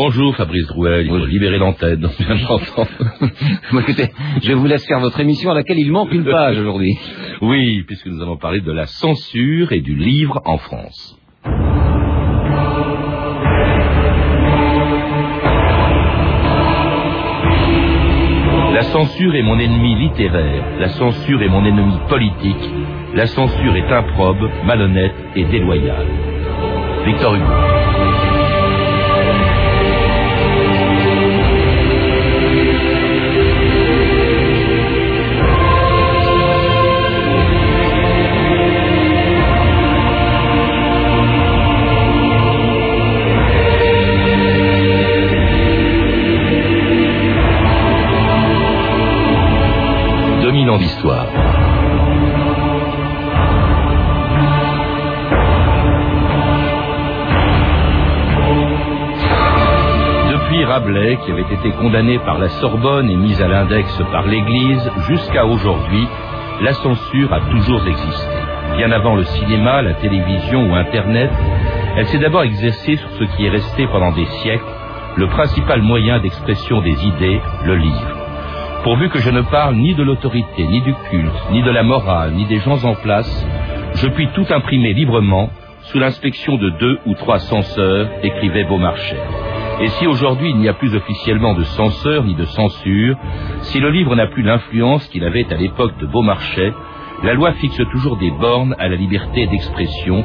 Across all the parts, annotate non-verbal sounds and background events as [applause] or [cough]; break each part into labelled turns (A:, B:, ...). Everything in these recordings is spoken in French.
A: Bonjour Fabrice Drouel, il faut libérer l'antenne, [laughs] bien j'entends.
B: écoutez, je vous laisse faire votre émission à laquelle il manque une page aujourd'hui.
A: Oui, puisque nous allons parler de la censure et du livre en France. La censure est mon ennemi littéraire, la censure est mon ennemi politique, la censure est improbe, malhonnête et déloyale. Victor Hugo. Qui avait été condamné par la Sorbonne et mis à l'index par l'Église, jusqu'à aujourd'hui, la censure a toujours existé. Bien avant le cinéma, la télévision ou Internet, elle s'est d'abord exercée sur ce qui est resté pendant des siècles le principal moyen d'expression des idées, le livre pourvu que je ne parle ni de l'autorité, ni du culte, ni de la morale, ni des gens en place, je puis tout imprimer librement sous l'inspection de deux ou trois censeurs, écrivait Beaumarchais. Et si aujourd'hui il n'y a plus officiellement de censeur ni de censure, si le livre n'a plus l'influence qu'il avait à l'époque de Beaumarchais, la loi fixe toujours des bornes à la liberté d'expression,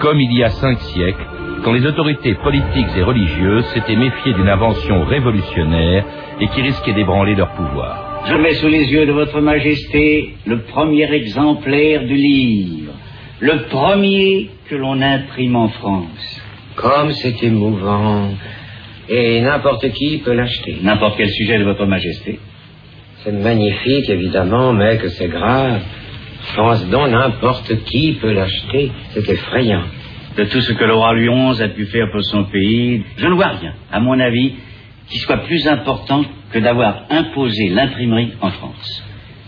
A: comme il y a cinq siècles, quand les autorités politiques et religieuses s'étaient méfiées d'une invention révolutionnaire et qui risquait d'ébranler leur pouvoir.
C: Je mets sous les yeux de votre majesté le premier exemplaire du livre, le premier que l'on imprime en France.
D: Comme c'est émouvant. Et n'importe qui peut l'acheter.
C: N'importe quel sujet de votre majesté.
D: C'est magnifique, évidemment, mais que c'est grave. pense donc, n'importe qui peut l'acheter. C'est effrayant.
C: De tout ce que le roi Louis XI a pu faire pour son pays, je ne vois rien, à mon avis, qui soit plus important que d'avoir imposé l'imprimerie en France.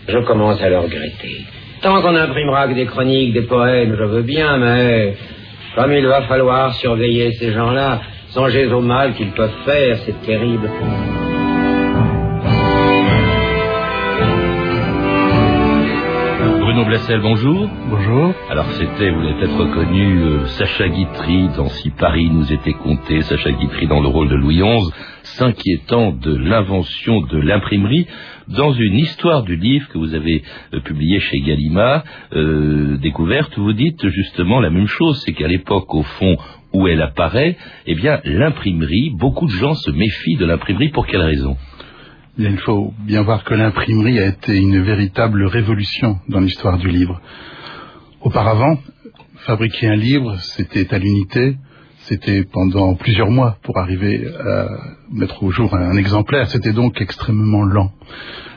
D: Je commence à le regretter. Tant qu'on imprimera que des chroniques, des poèmes, je veux bien, mais comme il va falloir surveiller ces gens-là, songez au mal qu'ils peuvent faire, c'est terrible.
A: Bruno Blessel, bonjour.
E: Bonjour.
A: Alors c'était, vous l'avez peut-être reconnu, euh, Sacha Guitry dans Si Paris nous était compté, Sacha Guitry dans le rôle de Louis XI, s'inquiétant de l'invention de l'imprimerie dans une histoire du livre que vous avez euh, publié chez Gallimard, euh, découverte, vous dites justement la même chose, c'est qu'à l'époque, au fond, où elle apparaît, eh bien, l'imprimerie, beaucoup de gens se méfient de l'imprimerie, pour quelle raison?
E: Il faut bien voir que l'imprimerie a été une véritable révolution dans l'histoire du livre. Auparavant, fabriquer un livre, c'était à l'unité, c'était pendant plusieurs mois pour arriver à mettre au jour un exemplaire, c'était donc extrêmement lent.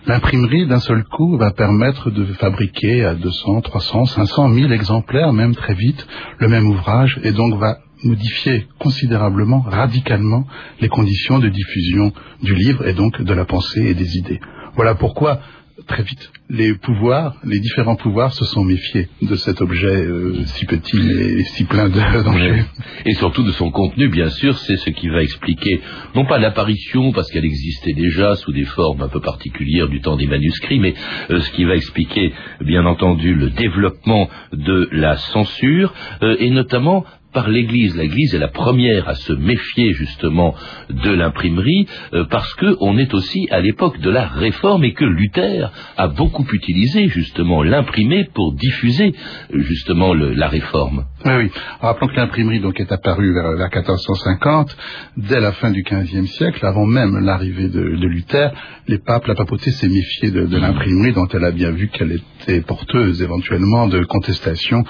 E: L'imprimerie, d'un seul coup, va permettre de fabriquer à 200, 300, 500, 1000 exemplaires, même très vite, le même ouvrage, et donc va modifier considérablement, radicalement, les conditions de diffusion du livre et donc de la pensée et des idées. Voilà pourquoi très vite. Les pouvoirs, les différents pouvoirs se sont méfiés de cet objet euh, si petit et si plein de dangers.
A: Et surtout de son contenu, bien sûr, c'est ce qui va expliquer, non pas l'apparition, parce qu'elle existait déjà sous des formes un peu particulières du temps des manuscrits, mais euh, ce qui va expliquer, bien entendu, le développement de la censure, euh, et notamment par l'Église. L'Église est la première à se méfier justement de l'imprimerie euh, parce que on est aussi à l'époque de la réforme et que Luther a beaucoup utilisé justement l'imprimé pour diffuser euh, justement la réforme.
E: Oui, oui. Rappelons que l'imprimerie donc est apparue vers, 1450, dès la fin du XVe siècle, avant même l'arrivée de, Luther, les papes, la papauté s'est méfiée de, l'imprimerie dont elle a bien vu qu'elle était porteuse éventuellement de contestation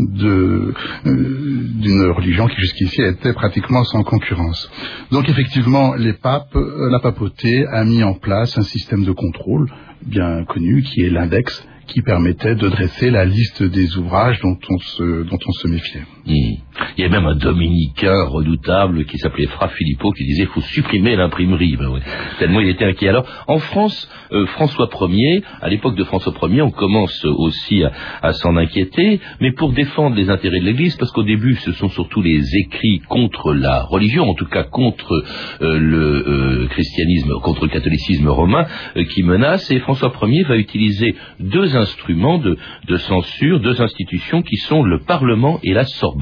E: euh, d'une religion qui jusqu'ici était pratiquement sans concurrence. Donc effectivement, les papes, euh, la papauté a mis en place un système de contrôle bien connu qui est l'index qui permettait de dresser la liste des ouvrages dont on se, dont on se méfiait.
A: Hmm. Il y a même un dominicain redoutable qui s'appelait Fra Filippo qui disait faut supprimer l'imprimerie. Ben Tellement il était inquiet. Alors en France, euh, François Ier, à l'époque de François Ier, on commence aussi à, s'en inquiéter, mais pour défendre les intérêts de l'Église, parce qu'au début ce sont surtout les écrits contre la religion, en tout cas contre euh, le euh, christianisme, contre le catholicisme romain, qui menacent, et François Ier va utiliser deux instruments de, de censure, deux institutions qui sont le Parlement et la Sorbonne.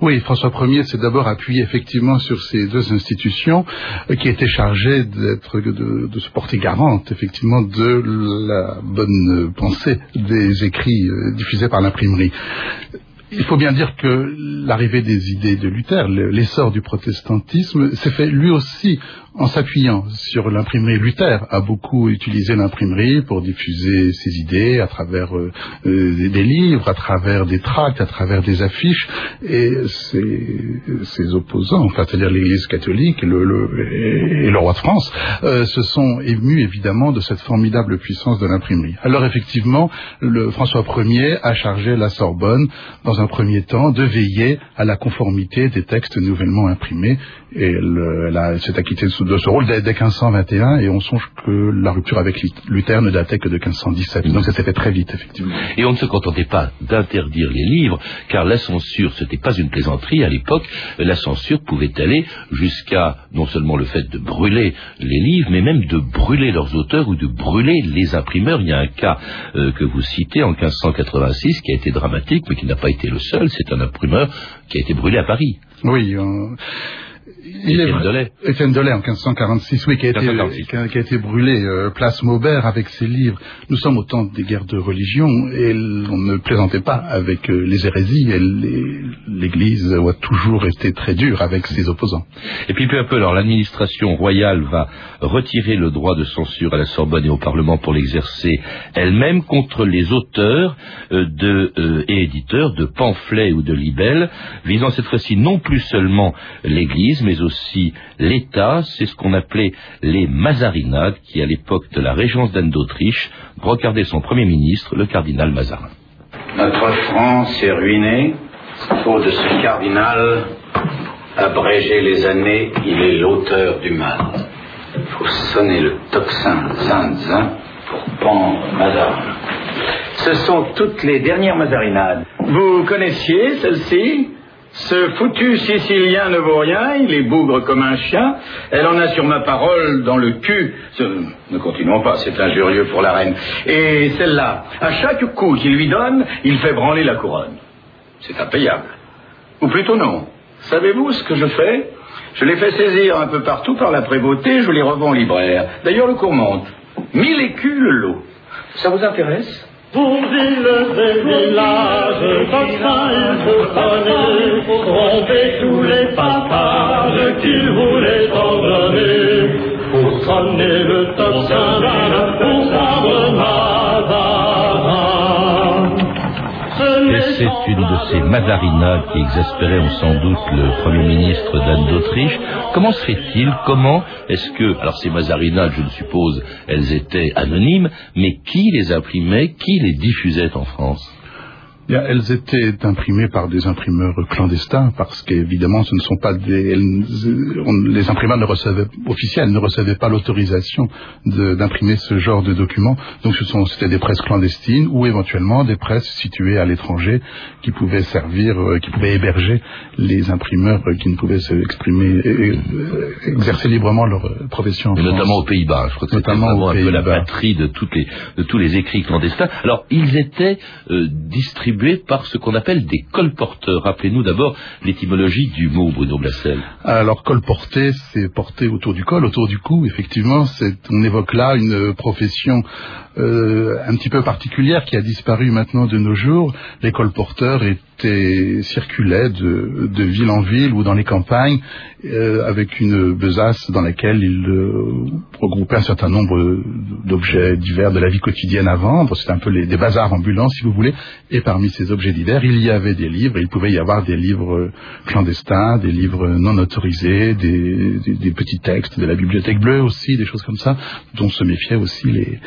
E: Oui, François Ier s'est d'abord appuyé effectivement sur ces deux institutions euh, qui étaient chargées d'être, de, se porter garante effectivement de la bonne pensée des écrits euh, diffusés par l'imprimerie. Il faut bien dire que l'arrivée des idées de Luther, l'essor du protestantisme, s'est fait lui aussi en s'appuyant sur l'imprimerie. Luther a beaucoup utilisé l'imprimerie pour diffuser ses idées à travers euh, euh, des livres, à travers des tracts, à travers des affiches, et ses, opposants, enfin, c'est-à-dire l'Église catholique et le, roi de France, euh, se sont émus évidemment de cette formidable puissance de l'imprimerie. Alors effectivement, le François Ier a chargé la Sorbonne, dans un premier temps, de veiller à la conformité des textes nouvellement imprimés, et elle, s'est acquittée de de ce rôle dès, 1521 et on songe que la rupture avec Luther ne datait que de 1517. Donc ça s'est fait très vite, effectivement.
A: Et on ne se contentait pas d'interdire les livres, car la censure, ce n'était pas une plaisanterie à l'époque. La censure pouvait aller jusqu'à non seulement le fait de brûler les livres, mais même de brûler leurs auteurs ou de brûler les imprimeurs. Il y a un cas euh, que vous citez en 1586 qui a été dramatique, mais qui n'a pas été le seul. C'est un imprimeur qui a été brûlé à Paris.
E: Oui. Euh il est Delay. Étienne Delay en 1546, oui, qui a été, Qui a, été brûlé euh, place Maubert avec ses livres. Nous sommes au temps des guerres de religion et on ne plaisantait pas avec euh, les hérésies. L'Église a toujours été très dure avec ses opposants.
A: Et puis peu à peu, alors l'administration royale va retirer le droit de censure à la Sorbonne et au Parlement pour l'exercer elle-même contre les auteurs euh, de, et éditeurs de pamphlets ou de libelles, visant cette fois-ci non plus seulement l'Église, mais aussi l'État, c'est ce qu'on appelait les Mazarinades, qui à l'époque de la régence d'Anne d'Autriche regardaient son premier ministre, le cardinal Mazarin.
F: Notre France est ruinée, faute de ce cardinal, abréger les années, il est l'auteur du mal. Faut sonner le tocsin zin pour pendre Mazarin. Ce sont toutes les dernières Mazarinades. Vous connaissiez celle-ci? Ce foutu Sicilien ne vaut rien, il est bougre comme un chien, elle en a sur ma parole dans le cul. Ne continuons pas, c'est injurieux pour la reine. Et celle-là, à chaque coup qu'il lui donne, il fait branler la couronne. C'est impayable. Ou plutôt non. Savez-vous ce que je fais? Je les fais saisir un peu partout par la prévôté, je les revends libraire. D'ailleurs, le cours monte. Mille écus le lot. Ça vous intéresse?
G: Pour villes et villages, comme ça il faut sonner, tromper tous les papages qu'il voulait ordonner. Pour sonner le tocsin, pour savoir
A: c'est une de ces mazarinades qui exaspérait sans doute le Premier ministre d'Anne d'Autriche. Comment se fait-il? Comment? Est-ce que... Alors ces mazarinades, je le suppose, elles étaient anonymes, mais qui les imprimait Qui les diffusait en France?
E: Elles étaient imprimées par des imprimeurs clandestins parce qu'évidemment ce ne sont pas des les imprimeurs ne recevaient officiels ne recevaient pas l'autorisation d'imprimer ce genre de documents. Donc ce sont c'était des presses clandestines ou éventuellement des presses situées à l'étranger qui pouvaient servir euh, qui pouvaient héberger les imprimeurs qui ne pouvaient s'exprimer euh, exercer librement leur euh, profession en
A: notamment aux Pays-Bas je crois que vraiment un peu la patrie de toutes les de tous les écrits clandestins. Alors ils étaient distribués par ce qu'on appelle des colporteurs. Rappelez-nous d'abord l'étymologie du mot Bruno Blassel.
E: Alors colporter, c'est porter autour du col, autour du cou. Effectivement, on évoque là une profession euh, un petit peu particulière qui a disparu maintenant de nos jours. Les colporteurs étaient circulaient de, ville en ville ou dans les campagnes euh, avec une besace dans laquelle ils euh, regroupaient un certain nombre d'objets divers de la vie quotidienne à vendre. C'était un peu des bazars ambulants, si vous voulez. Et parmi ces objets divers, il y avait des livres. il pouvait y avoir des livres clandestins, des livres non autorisés, des petits textes de la bibliothèque bleue aussi, des choses comme ça, dont se méfiaient aussi les,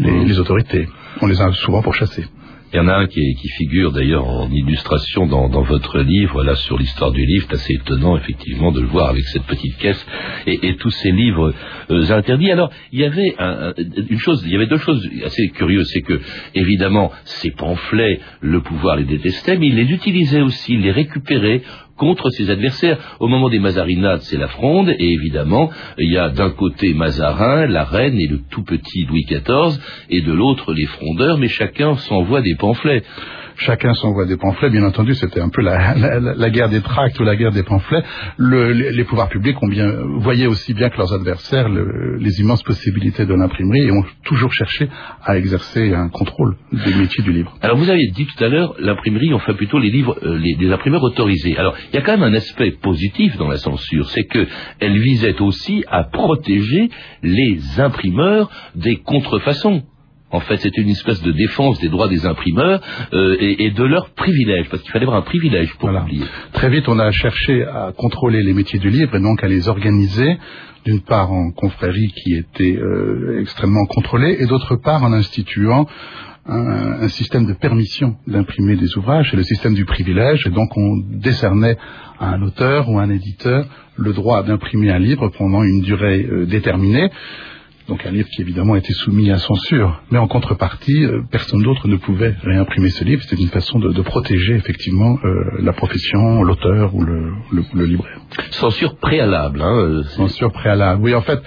E: les, les autorités. On les a souvent pourchassés.
A: Il y en a un qui, qui figure d'ailleurs en illustration dans, dans, votre livre, là sur l'histoire du livre. C'est assez étonnant effectivement de le voir avec cette petite caisse et, et tous ces livres euh, interdits. Alors il y avait un, une chose, il y avait deux choses assez curieuses, c'est que évidemment ces pamphlets, le pouvoir les détestait, mais il les utilisait aussi, il les récupérait contre ses adversaires. Au moment des Mazarinades, c'est la fronde, et évidemment, il y a d'un côté Mazarin, la reine et le tout petit Louis XIV, et de l'autre les frondeurs, mais chacun s'envoie des pamphlets
E: chacun s'envoie des pamphlets. Bien entendu, c'était un peu [laughs] la, guerre des tracts ou la guerre des pamphlets. Le, les, pouvoirs publics voyaient aussi bien que leurs adversaires le, les immenses possibilités de l'imprimerie et ont toujours cherché à exercer un contrôle des métiers du livre.
A: Alors vous aviez dit tout à l'heure, l'imprimerie, enfin plutôt les livres, euh, imprimeurs autorisés. Alors il y a quand même un aspect positif dans la censure, c'est que elle visait aussi à protéger les imprimeurs des contrefaçons. En fait, c'était une espèce de défense des droits des imprimeurs euh, et, et, de leurs privilèges, parce qu'il fallait avoir un privilège pour voilà. publier.
E: Très vite, on a cherché à contrôler les métiers du livre et donc à les organiser, d'une part en confréries qui étaient euh, extrêmement contrôlées, et d'autre part en instituant un, un système de permission d'imprimer des ouvrages, c'est le système du privilège, et donc on décernait à un auteur ou à un éditeur le droit d'imprimer un livre pendant une durée euh, déterminée donc un livre qui évidemment était soumis à censure, mais en contrepartie, euh, personne d'autre ne pouvait réimprimer ce livre. C'était une façon de, de protéger effectivement euh, la profession, l'auteur ou le, le, le, libraire.
A: Censure préalable. Hein,
E: euh, censure préalable. Oui, en fait,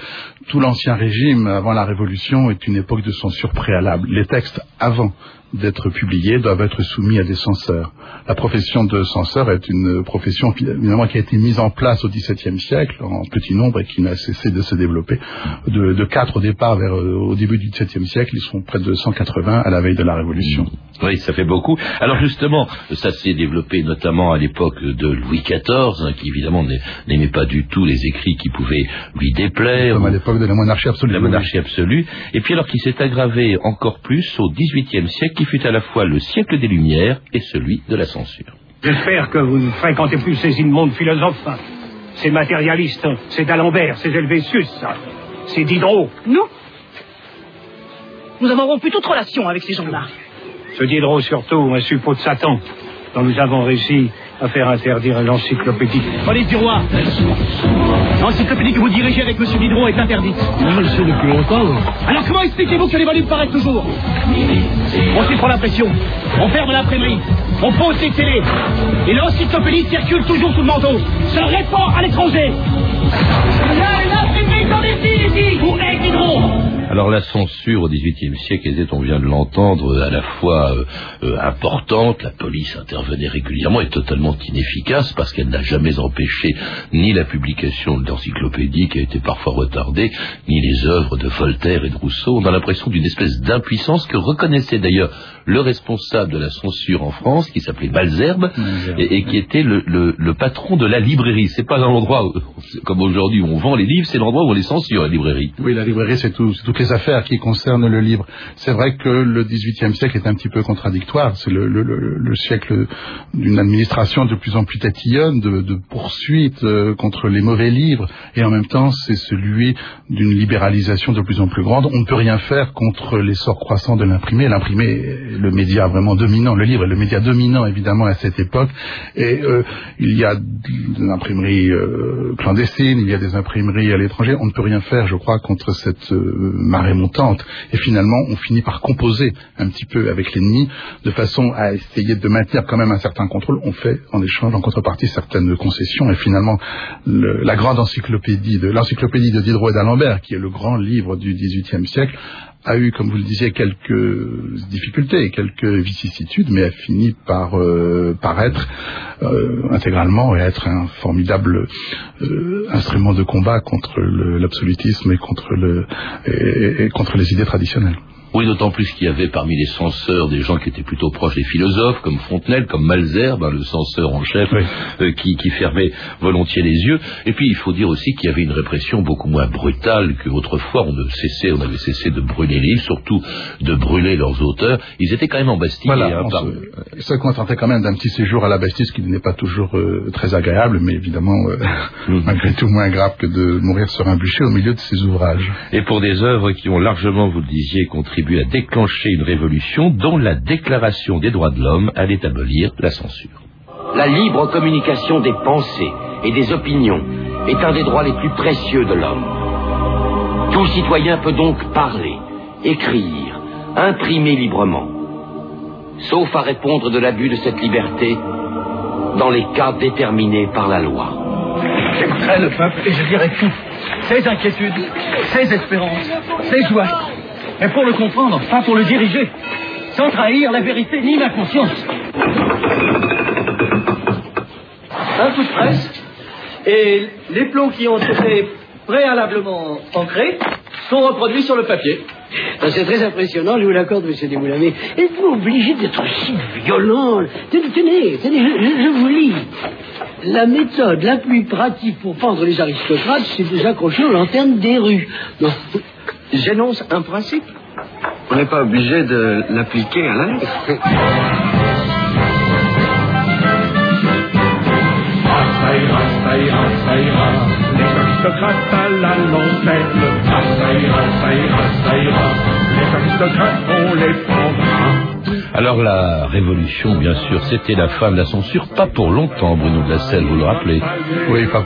E: tout l'ancien régime avant la Révolution est une époque de censure préalable. Les textes avant d'être publiés doivent être soumis à des censeurs. La profession de censeur est une profession évidemment qui a été mise en place au XVIIe siècle en petit nombre et qui n'a cessé de se développer. De, de quatre au départ vers euh, au début du XVIIe siècle, ils sont près de 180 à la veille de la Révolution.
A: Oui, ça fait beaucoup. Alors justement, ça s'est développé notamment à l'époque de Louis XIV, hein, qui évidemment n'aimait pas du tout les écrits qui pouvaient lui déplaire.
E: Comme à l'époque de la monarchie absolue.
A: La monarchie absolue. Et puis alors qui s'est aggravé encore plus au XVIIIe siècle, qui fut à la fois le siècle des Lumières et celui de la censure.
H: J'espère que vous ne fréquentez plus ces immondes philosophes, ces matérialistes, ces d'Alembert, ces Helvétius, ces Diderot.
I: Nous Nous avons rompu toute relation avec ces gens-là.
H: Ce Diderot surtout, un suppôt de Satan, dont nous avons réussi à faire interdire l'encyclopédie.
I: Police du roi L'encyclopédie que vous dirigez avec M. Diderot est interdite.
J: Non, je sais depuis longtemps.
I: Alors comment expliquez-vous que les volumes paraissent toujours? On suspend l'impression, on ferme l'imprimerie, on pose les télés, et l'encyclopédie circule toujours sous le manteau, se répand à l'étranger. L'imprimerie clandestine ici Où est Diderot?
A: Alors la censure au XVIIIe siècle était, on vient de l'entendre, à la fois euh, euh, importante, la police intervenait régulièrement et totalement inefficace parce qu'elle n'a jamais empêché ni la publication d'encyclopédies qui a été parfois retardée, ni les œuvres de Voltaire et de Rousseau. On a l'impression d'une espèce d'impuissance que reconnaissait d'ailleurs le responsable de la censure en France, qui s'appelait Malzerbe, et, et, qui était le, le, le, patron de la librairie. C'est pas un endroit où, comme aujourd'hui où on vend les livres, c'est l'endroit où on les censure, la librairie.
E: Oui, la librairie, c'est tout, toutes les affaires qui concernent le livre. C'est vrai que le XVIIIe siècle est un petit peu contradictoire. C'est le, le, le, siècle d'une administration de plus en plus tatillonne, de, de poursuites euh, contre les mauvais livres, et en même temps, c'est celui d'une libéralisation de plus en plus grande. On ne peut rien faire contre l'essor croissant de l'imprimé. L'imprimé le média vraiment dominant, le livre est le média dominant évidemment à cette époque. Et euh, il y a des imprimeries euh, clandestines, il y a des imprimeries à l'étranger. On ne peut rien faire, je crois, contre cette euh, marée montante. Et finalement, on finit par composer un petit peu avec l'ennemi de façon à essayer de maintenir quand même un certain contrôle. On fait en échange, en contrepartie, certaines concessions. Et finalement, le, la grande encyclopédie de l'encyclopédie de Diderot et d'Alembert, qui est le grand livre du XVIIIe siècle, a eu, comme vous le disiez, quelques difficultés, quelques vicissitudes, mais a fini par euh, paraître euh, intégralement et être un formidable euh, instrument de combat contre l'absolutisme et contre le et contre les idées traditionnelles.
A: Oui, d'autant plus qu'il y avait parmi les censeurs des gens qui étaient plutôt proches des philosophes, comme Fontenelle, comme Malzerbe, le censeur en chef, oui. euh, qui, qui, fermait volontiers les yeux. Et puis, il faut dire aussi qu'il y avait une répression beaucoup moins brutale qu'autrefois. On cessait, on avait cessé de brûler les livres, surtout de brûler leurs auteurs. Ils étaient quand même embastillés.
E: Voilà, hein, par... se, se contentait quand même d'un petit séjour à la Bastille, ce qui n'est pas toujours euh, très agréable, mais évidemment, euh, mmh. [laughs] malgré tout, moins grave que de mourir sur un bûcher au milieu de ses ouvrages.
A: Et pour des œuvres qui ont largement, vous le disiez, contribué contribué à déclencher une révolution dont la Déclaration des droits de l'homme allait abolir la censure.
J: La libre communication des pensées et des opinions est un des droits les plus précieux de l'homme. Tout citoyen peut donc parler, écrire, imprimer librement, sauf à répondre de l'abus de cette liberté dans les cas déterminés par la loi.
I: J'aimerais le peuple et je dirais tout. Ses inquiétudes, ses espérances, ses joies. Mais pour le comprendre, pas pour le diriger. Sans trahir la vérité ni ma conscience. Un coup de presse. Et les plombs qui ont été préalablement ancrés sont reproduits sur le papier.
K: Ben, C'est très impressionnant, je vous l'accorde, monsieur Desmoulins, mais êtes-vous obligé d'être si violent? Tenez, tenez, tenez, je, je- je vous lis. La méthode la plus pratique pour pendre les aristocrates, c'est de les accrocher aux lanternes des rues. Non.
L: J'énonce un principe. On n'est pas obligé de l'appliquer à la lettre.
G: Ça ira, ça ira, ça ira. Les aristocrates à la lanterne. Ah, ça ira, ça ira, ça ira. Les aristocrates, on les prendra.
A: Alors la révolution, bien sûr, c'était la fin de la censure, pas pour longtemps, Bruno de la Selle, vous le rappelez.
E: Oui, pas,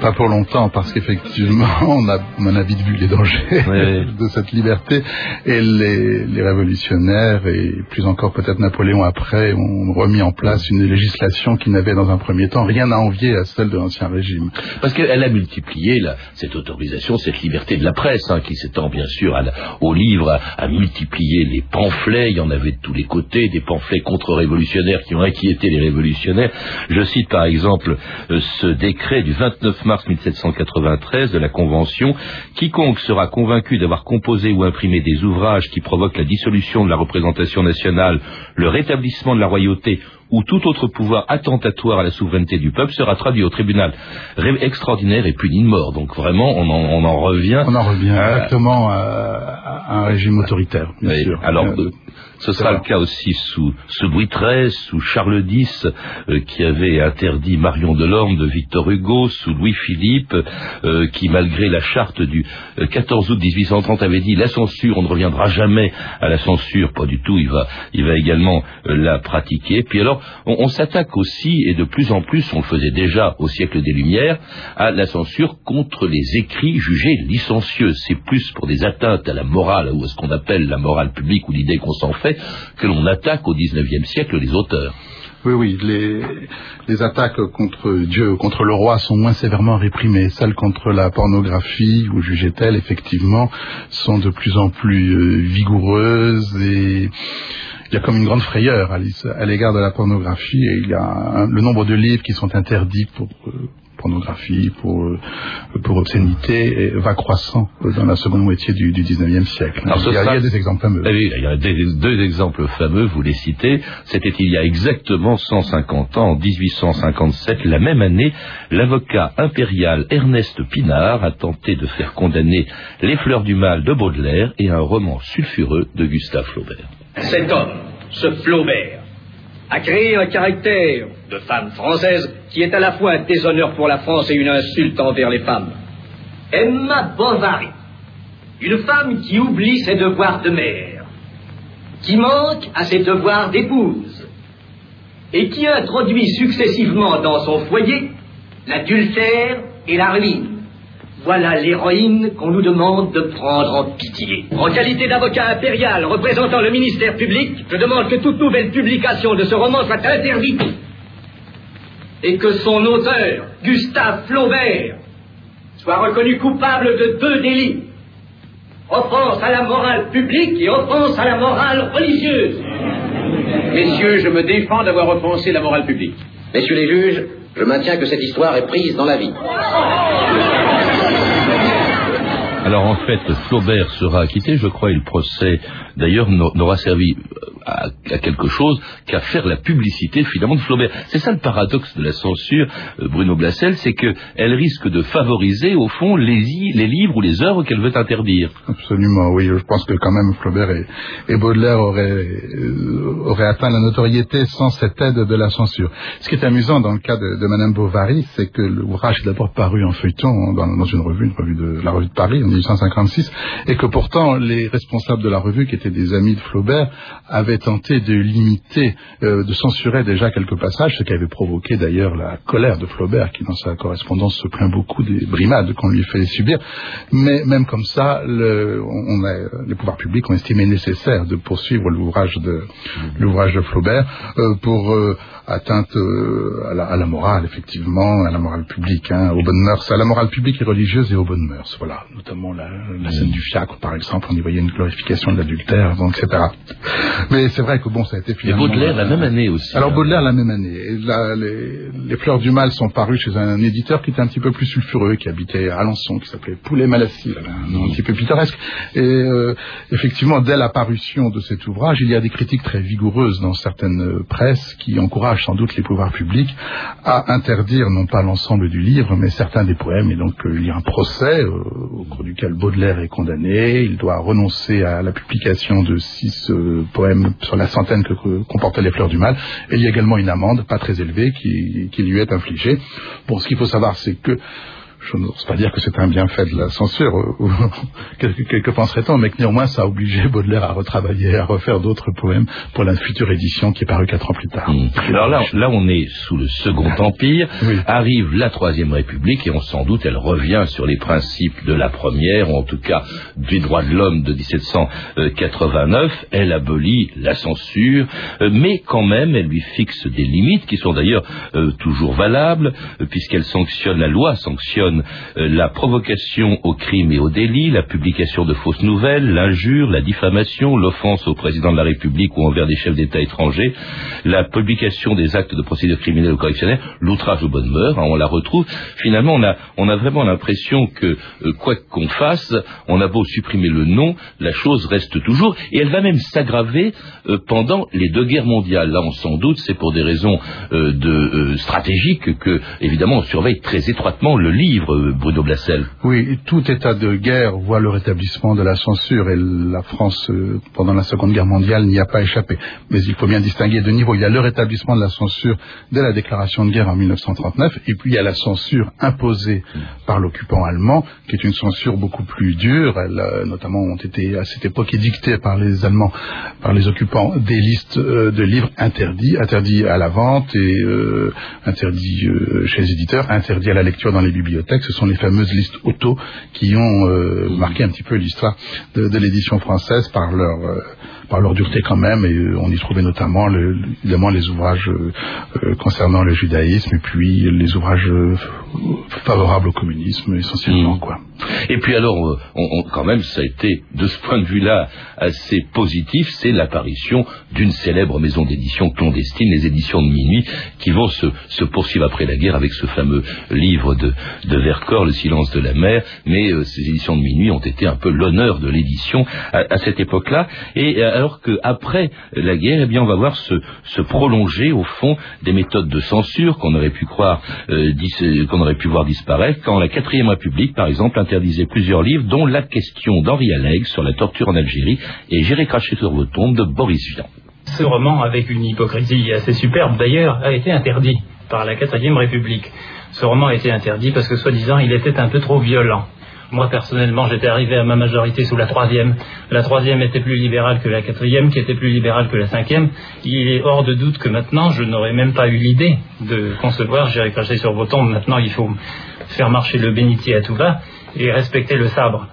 E: pas pour longtemps, parce qu'effectivement, [laughs] on a, on a vite vu les dangers
A: Oui. [laughs]
E: de cette liberté. Et les, les révolutionnaires, et plus encore peut-être Napoléon après, ont remis en place une législation qui n'avait dans un premier temps rien à envier à celle de l'Ancien Régime.
A: Parce qu'elle a multiplié la- cette autorisation, cette liberté de la presse, hein, qui s'étend bien sûr à la- au livre, a, a multiplié les pamphlets, il y en avait de tous les côtés, des pamphlets contre-révolutionnaires qui ont inquiété les révolutionnaires. Je cite par exemple euh, ce décret du 29 mars 1793 de la Convention, quiconque sera convaincu d'avoir composé ou imprimé des ouvrages qui provoquent la dissolution de la représentation nationale, le rétablissement de la royauté ou tout autre pouvoir attentatoire à la souveraineté du peuple sera traduit au tribunal extraordinaire et puni de mort. Donc vraiment, on en, on en revient.
E: On en revient
A: à-
E: exactement à, à un régime autoritaire, bien
A: oui,
E: sûr.
A: Alors,
E: euh,
A: ce sera le cas aussi sous, sous Louis XIII, sous Charles X, euh, qui avait interdit Marion Delorme de Victor Hugo, sous Louis-Philippe, euh, qui, malgré la charte du euh, 14 août 1830, avait dit la censure, on ne reviendra jamais à la censure. Pas du tout, il va, également euh, la pratiquer. Puis alors, on s'attaque aussi, et de plus en plus, on le faisait déjà au siècle des Lumières, à la censure contre les écrits jugés licencieux. C'est plus pour des atteintes à la morale, ou à ce qu'on appelle la morale publique, ou l'idée qu'on s'en fait, que l'on attaque au XIXe siècle les auteurs.
E: Oui, oui, les, attaques contre Dieu, contre le roi sont moins sévèrement réprimées. Celles contre la pornographie, ou jugeait-elle, effectivement, sont de plus en plus euh, vigoureuses et il y a comme une grande frayeur à l'égard de la pornographie et il y a le nombre de livres qui sont interdits pour euh, pornographie, pour, pour obscénité, et va croissant dans la seconde moitié du, du 19e siècle.
A: Alors,
E: il, y a,
A: sera-
E: il y a des exemples fameux.
A: Ah oui, il y a des- deux exemples fameux, vous les citez. C'était il y a exactement 150 ans, en 1857, la même année, l'avocat impérial Ernest Pinard a tenté de faire condamner Les Fleurs du Mal de Baudelaire et un roman sulfureux de Gustave Flaubert.
H: Cet homme, ce Flaubert, a créé un caractère de femme française qui est à la fois un déshonneur pour la France et une insulte envers les femmes. Emma Bovary, une femme qui oublie ses devoirs de mère, qui manque à ses devoirs d'épouse, et qui introduit successivement dans son foyer l'adultère et la ruine. Voilà l'héroïne qu'on nous demande de prendre en pitié. En qualité d'avocat impérial représentant le ministère public, je demande que toute nouvelle publication de ce roman soit interdite. Et que son auteur, Gustave Flaubert, soit reconnu coupable de deux délits. Offense à la morale publique et offense à la morale religieuse.
M: Messieurs, je me défends d'avoir offensé la morale publique.
J: Messieurs les juges, je maintiens que cette histoire est prise dans la vie.
A: Alors en fait, Flaubert sera acquitté, je crois, et le procès. D'ailleurs n'a- n'aura servi à, quelque chose qu'à faire la publicité finalement de Flaubert. C'est ça le paradoxe de la censure, euh, Bruno Blassel, c'est qu'elle risque de favoriser au fond les, les livres ou les œuvres qu'elle veut interdire.
E: Absolument, oui. Je pense que quand même Flaubert et, et Baudelaire auraient, euh, auraient atteint la notoriété sans cette aide de la censure. Ce qui est amusant dans le cas de, de Madame Bovary, c'est que l'ouvrage est d'abord paru en feuilleton dans, dans une revue, une revue de la revue de Paris en 1856, et que pourtant les responsables de la revue, qui étaient des amis de Flaubert, avaient tenté de limiter, euh, de censurer déjà quelques passages, ce qui avait provoqué d'ailleurs la colère de Flaubert, qui dans sa correspondance se plaint beaucoup des brimades qu'on lui fait subir. Mais même comme ça, le, on a, les pouvoirs publics ont estimé nécessaire de poursuivre l'ouvrage de l'ouvrage de Flaubert euh, pour euh, atteinte euh, à, la, à la morale, effectivement, à la morale publique, hein, aux bonnes mœurs, à la morale publique et religieuse et aux bonnes mœurs. Voilà, notamment la, la scène du fiacre, par exemple, on y voyait une glorification de l'adultère, donc, etc. Mais c'est vrai que bon, ça a été
A: Et
E: finalement...
A: Baudelaire la même année aussi.
E: Alors
A: hein.
E: Baudelaire la même année. Et là, les, les Fleurs du Mal sont parues chez un éditeur qui était un petit peu plus sulfureux, qui habitait à Alençon, qui s'appelait Poulet avait un nom un petit peu pittoresque. Et euh, effectivement, dès la parution de cet ouvrage, il y a des critiques très vigoureuses dans certaines euh, presses qui encouragent sans doute les pouvoirs publics à interdire non pas l'ensemble du livre, mais certains des poèmes. Et donc euh, il y a un procès euh, au cours duquel Baudelaire est condamné. Il doit renoncer à la publication de six euh, poèmes sur la centaine que, comportaient les Fleurs du Mal. Et il y a également une amende pas très élevée qui, qui lui est infligée. Bon, ce qu'il faut savoir, c'est que je n'ose pas dire que c'est un bienfait de la censure, euh, ou [laughs] que, que, que penserait-on, mais que néanmoins ça a obligé [laughs] Baudelaire à retravailler, à refaire d'autres poèmes pour la future édition qui est parue quatre ans plus tard.
A: Mmh. Alors là, là, on est sous le Second Empire,
E: Oui.
A: arrive la Troisième République, et on sans doute, elle revient sur les principes de la première, ou en tout cas des droits de l'homme de 1789. Elle abolit la censure, euh, mais quand même, elle lui fixe des limites qui sont d'ailleurs euh, toujours valables, puisqu'elle sanctionne, la loi sanctionne euh, la provocation au crime et au délit, la publication de fausses nouvelles, l'injure, la diffamation, l'offense au président de la République ou envers des chefs d'État étrangers, la publication des actes de procédure criminelle ou correctionnelle, l'outrage aux bonnes mœurs, hein, on la retrouve. Finalement, on a, on a vraiment l'impression que, euh, quoi qu'on fasse, on a beau supprimer le nom, la chose reste toujours, et elle va même s'aggraver euh, pendant les deux guerres mondiales. Là, on s'en doute, c'est pour des raisons de, stratégiques que, évidemment, on surveille très étroitement le livre, Bruno Blassel.
E: Oui, tout état de guerre voit le rétablissement de la censure et la France, euh, pendant la Seconde Guerre mondiale, n'y a pas échappé. Mais il faut bien distinguer deux niveaux. Il y a le rétablissement de la censure dès la déclaration de guerre en 1939 et puis il y a la censure imposée par l'occupant allemand, qui est une censure beaucoup plus dure. Elle, euh, notamment, ont été à cette époque édictées par les Allemands, par les occupants, des listes euh, de livres interdits, interdits à la vente et interdits chez les éditeurs, interdits à la lecture dans les bibliothèques. Ce sont les fameuses listes auto qui ont euh, marqué un petit peu l'histoire de, l'édition française par leur euh, par leur dureté quand même. Et euh, on y trouvait notamment le- évidemment les ouvrages euh, euh, concernant le judaïsme et puis les ouvrages favorables au communisme essentiellement quoi.
A: Et puis alors, on, on- quand même, ça a été, de ce point de vue-là, assez positif, c'est l'apparition d'une célèbre maison d'édition clandestine, les éditions de minuit, qui vont se, se poursuivre après la guerre avec ce fameux livre de, de Vercors, Le silence de la mer, mais euh, ces éditions de minuit ont été un peu l'honneur de l'édition à, à cette époque-là, et euh, alors qu'après la guerre, eh bien, on va voir se, prolonger, au fond, des méthodes de censure qu'on aurait pu croire, euh, qu'on aurait pu voir disparaître, quand la quatrième République, par exemple, interdisait plusieurs livres, dont la question d'Henri Alleg sur la torture en Algérie et J'irai cracher sur vos tombes de Boris Vian.
N: Ce roman, avec une hypocrisie assez superbe d'ailleurs, a été interdit par la quatrième République. Ce roman a été interdit parce que, soi-disant, il était un peu trop violent. Moi, personnellement, j'étais arrivé à ma majorité sous la troisième. La troisième était plus libérale que la quatrième, qui était plus libérale que la cinquième. Il est hors de doute que maintenant, je n'aurais même pas eu l'idée de concevoir J'irai cracher sur vos tombes. Maintenant, il faut faire marcher le bénitier à tout va et respecter le sabre.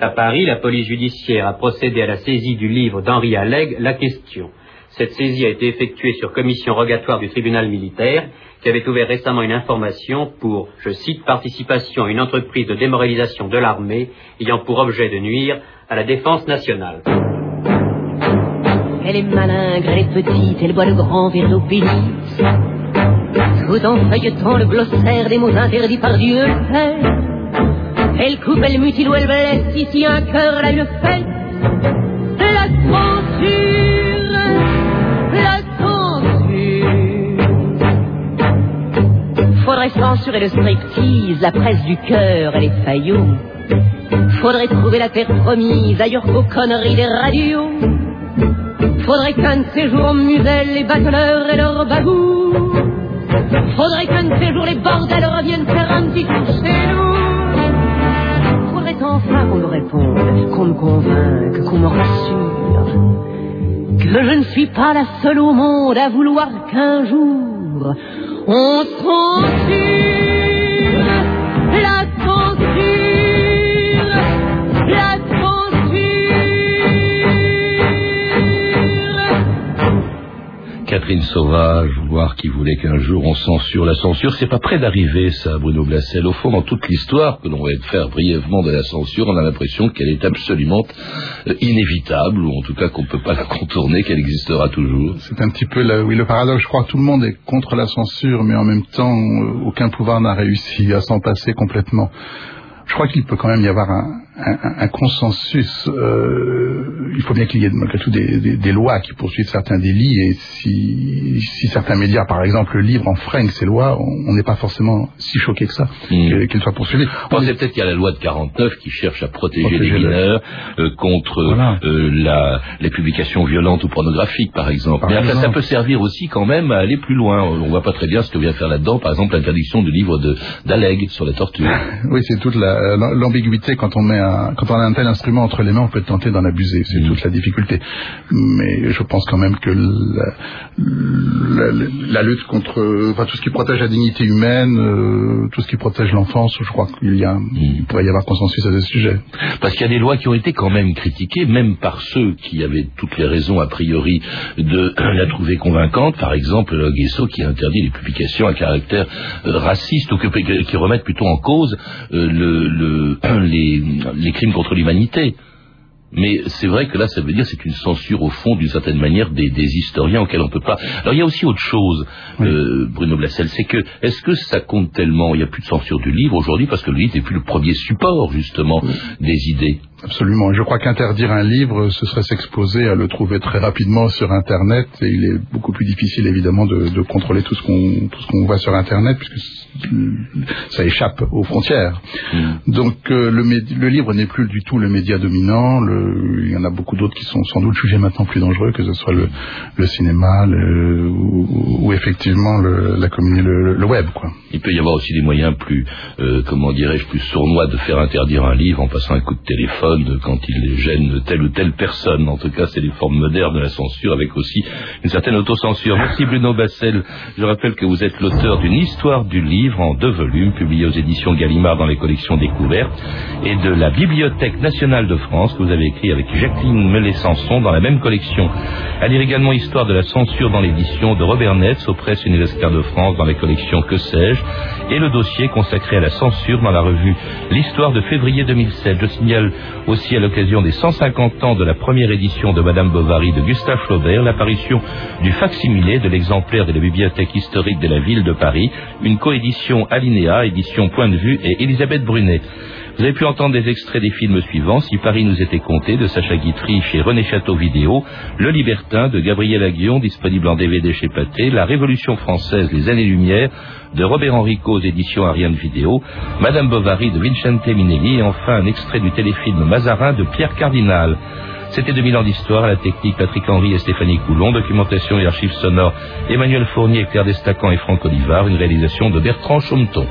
O: À Paris, la police judiciaire a procédé à la saisie du livre d'Henri Alleg, La Question. Cette saisie a été effectuée sur commission rogatoire du tribunal militaire, qui avait ouvert récemment une information pour, je cite, participation à une entreprise de démoralisation de l'armée ayant pour objet de nuire à la défense nationale.
P: Elle est malingre, elle est petite, elle boit de grands verres d'eau bénite. Tout en feuilletant le glossaire des mots interdits par Dieu le Père. Elle coupe, elle mutile ou elle blesse, ici un cœur, là une fête. la censure, Faudrait censurer le striptease, la presse du cœur et les faillots. Faudrait trouver la terre promise ailleurs qu'aux conneries des radios. Faudrait qu'un de ces jours on muselle les bateleurs et leurs bagous. Faudrait qu'un de ces jours les bordels reviennent faire un petit tour chez nous. Faudrait enfin qu'on me réponde, qu'on me convainque, qu'on me rassure. Que je ne suis pas la seule au monde à vouloir qu'un jour on censure la censure, la
A: Catherine Sauvage, qui voulait qu'un jour on censure la censure, c'est pas près d'arriver ça, Bruno Blassel. Au fond, dans toute l'histoire que l'on va faire brièvement de la censure, on a l'impression qu'elle est absolument euh, inévitable, ou en tout cas qu'on ne peut pas la contourner, qu'elle existera toujours.
E: C'est un petit peu le paradoxe. Je crois que tout le monde est contre la censure, mais en même temps, euh, aucun pouvoir n'a réussi à s'en passer complètement. Je crois qu'il peut quand même y avoir un, un, un consensus. Euh, il faut bien qu'il y ait malgré tout des, des, des, lois qui poursuivent certains délits. Et si, si certains médias, par exemple, livrent enfreignent ces lois, on n'est pas forcément si choqué que ça mmh. qu'ils soient poursuivis.
A: On sait peut-être qu'il y a la loi de 49 qui cherche à protéger, protéger les mineurs euh, contre voilà. euh, la, les publications violentes ou pornographiques, par exemple. Par Mais exemple. ça peut servir aussi quand même à aller plus loin. On voit pas très bien ce que vient faire là-dedans. Par exemple, l'interdiction du livre d'Alleg sur la torture. [laughs]
E: oui, c'est toute l'ambiguïté quand on met un, quand on a un tel instrument entre les mains, on peut tenter d'en abuser. C'est mmh. toute la difficulté. Mais je pense quand même que la, la, la lutte contre, enfin, tout ce qui protège la dignité humaine, euh, tout ce qui protège l'enfance, je crois qu'il y a, mmh. il pourrait y avoir consensus à ce sujet.
A: Parce qu'il y a des lois qui ont été quand même critiquées, même par ceux qui avaient toutes les raisons a priori de [clears throat] la trouver convaincante. Par exemple, le Guesso qui interdit les publications à caractère euh, raciste ou que, qui remettent plutôt en cause euh, le, le, [clears throat] les, les crimes contre l'humanité. Mais c'est vrai que là, ça veut dire c'est une censure au fond, d'une certaine manière, des, des, historiens auxquels on peut pas. Alors il y a aussi autre chose, oui. euh, Bruno Blassel, c'est que est-ce que ça compte tellement Il n'y a plus de censure du livre aujourd'hui parce que le livre n'est plus le premier support justement oui. des idées?
E: Absolument. Je crois qu'interdire un livre, ce serait s'exposer à le trouver très rapidement sur Internet. Et il est beaucoup plus difficile, évidemment, de, de contrôler tout ce qu'on tout ce qu'on voit sur Internet, puisque ça échappe aux frontières. Mm. Donc euh, le, le, livre n'est plus du tout le média dominant. Le, il y en a beaucoup d'autres qui sont sans doute jugés maintenant plus dangereux, que ce soit le, le cinéma le, ou, ou, effectivement le, la le, le, web. Quoi.
A: Il peut y avoir aussi des moyens plus, euh, comment dirais-je, plus sournois de faire interdire un livre en passant un coup de téléphone quand il gêne telle ou telle personne. En tout cas, c'est les formes modernes de la censure avec aussi une certaine autocensure. Merci Bruno Bassel. Je rappelle que vous êtes l'auteur d'une histoire du livre en deux volumes, publié aux éditions Gallimard dans les collections découvertes, et de la Bibliothèque nationale de France que vous avez écrit avec Jacqueline Mellet-Sanson dans la même collection. À lire également Histoire de la censure dans l'édition de Robert Netz aux presses universitaires de France dans les collections Que sais-je, et le dossier consacré à la censure dans la revue L'Histoire de février 2007. Je signale aussi à l'occasion des 150 ans de la première édition de Madame Bovary de Gustave Flaubert, l'apparition du facsimilé de l'exemplaire de la bibliothèque historique de la ville de Paris, une coédition Alinéa, édition Point de vue et Elisabeth Brunet. Vous avez pu entendre des extraits des films suivants, Si Paris nous était compté, de Sacha Guitry chez René Château Vidéo, Le Libertin de Gabriel Aguillon, disponible en DVD chez Pathé, La Révolution française, Les années-lumière de Robert Enrico aux éditions Ariane Vidéo, Madame Bovary de Vincente Minelli et enfin un extrait du téléfilm Mazarin de Pierre Cardinal. C'était 2000 ans d'histoire à la technique Patrick Henry et Stéphanie Coulon, documentation et archives sonores Emmanuel Fournier, Claire Destacan et Franck Olivard, une réalisation de Bertrand Chaumeton.